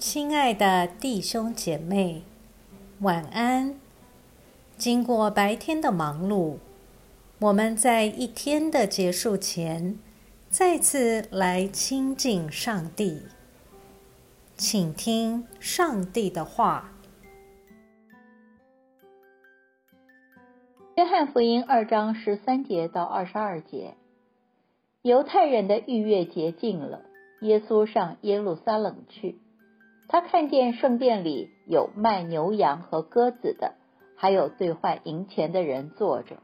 亲爱的弟兄姐妹，晚安。经过白天的忙碌，我们在一天的结束前，再次来亲近上帝，请听上帝的话。约翰福音二章十三节到二十二节，犹太人的逾越节近了，耶稣上耶路撒冷去。他看见圣殿里有卖牛羊和鸽子的，还有兑换银钱的人坐着。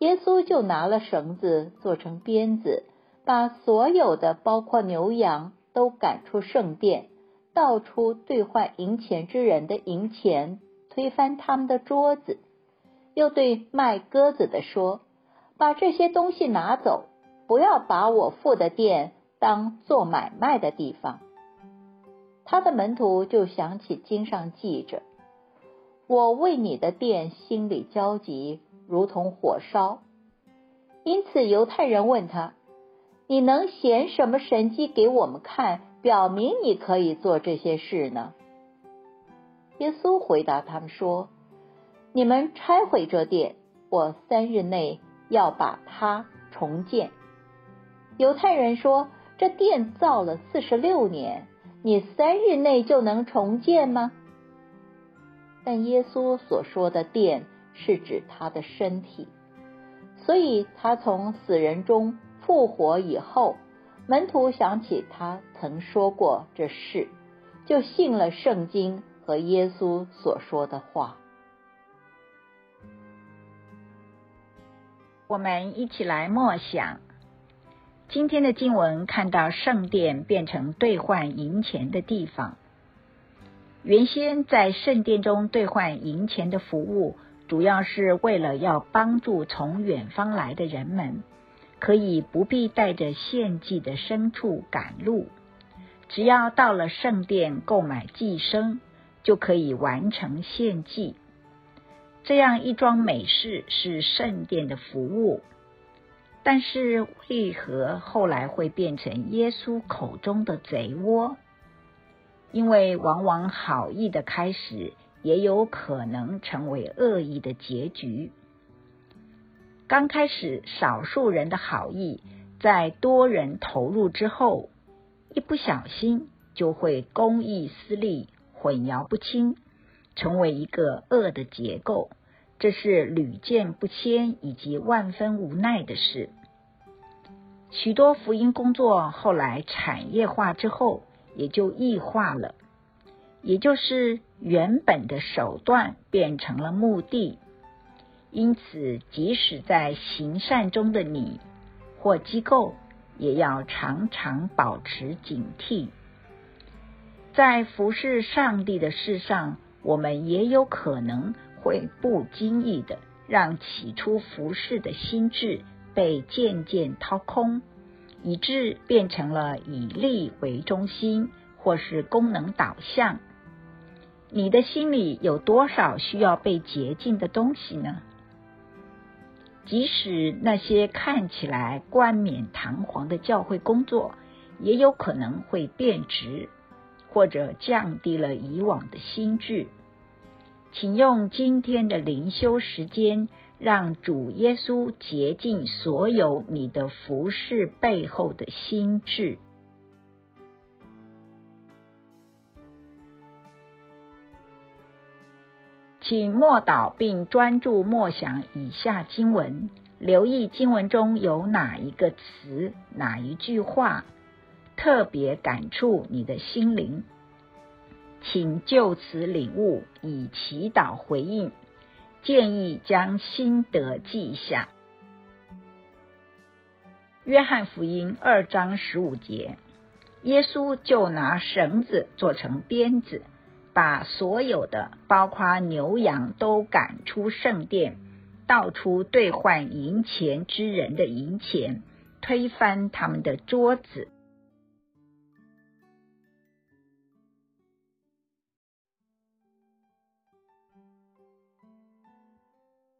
耶稣就拿了绳子做成鞭子，把所有的，包括牛羊，都赶出圣殿，倒出兑换银钱之人的银钱，推翻他们的桌子。又对卖鸽子的说：“把这些东西拿走，不要把我父的店当做买卖的地方。”他的门徒就想起经上记着：“我为你的店心里焦急，如同火烧。”因此犹太人问他：“你能显什么神迹给我们看，表明你可以做这些事呢？”耶稣回答他们说。你们拆毁这殿，我三日内要把它重建。犹太人说：“这殿造了四十六年，你三日内就能重建吗？”但耶稣所说的殿是指他的身体，所以他从死人中复活以后，门徒想起他曾说过这事，就信了圣经和耶稣所说的话。我们一起来默想今天的经文，看到圣殿变成兑换银钱的地方。原先在圣殿中兑换银钱的服务，主要是为了要帮助从远方来的人们，可以不必带着献祭的牲畜赶路，只要到了圣殿购买祭牲，就可以完成献祭。这样一桩美事是圣殿的服务，但是为何后来会变成耶稣口中的贼窝？因为往往好意的开始，也有可能成为恶意的结局。刚开始少数人的好意，在多人投入之后，一不小心就会公义私利混淆不清，成为一个恶的结构。这是屡见不鲜以及万分无奈的事。许多福音工作后来产业化之后，也就异化了，也就是原本的手段变成了目的。因此，即使在行善中的你或机构，也要常常保持警惕。在服侍上帝的事上，我们也有可能。会不经意的让起初服侍的心智被渐渐掏空，以致变成了以利为中心或是功能导向。你的心里有多少需要被洁净的东西呢？即使那些看起来冠冕堂皇的教会工作，也有可能会变质，或者降低了以往的心智。请用今天的灵修时间，让主耶稣洁净所有你的服饰背后的心智。请默祷并专注默想以下经文，留意经文中有哪一个词、哪一句话特别感触你的心灵。请就此领悟，以祈祷回应。建议将心得记下。约翰福音二章十五节，耶稣就拿绳子做成鞭子，把所有的，包括牛羊，都赶出圣殿，到处兑换银钱之人的银钱，推翻他们的桌子。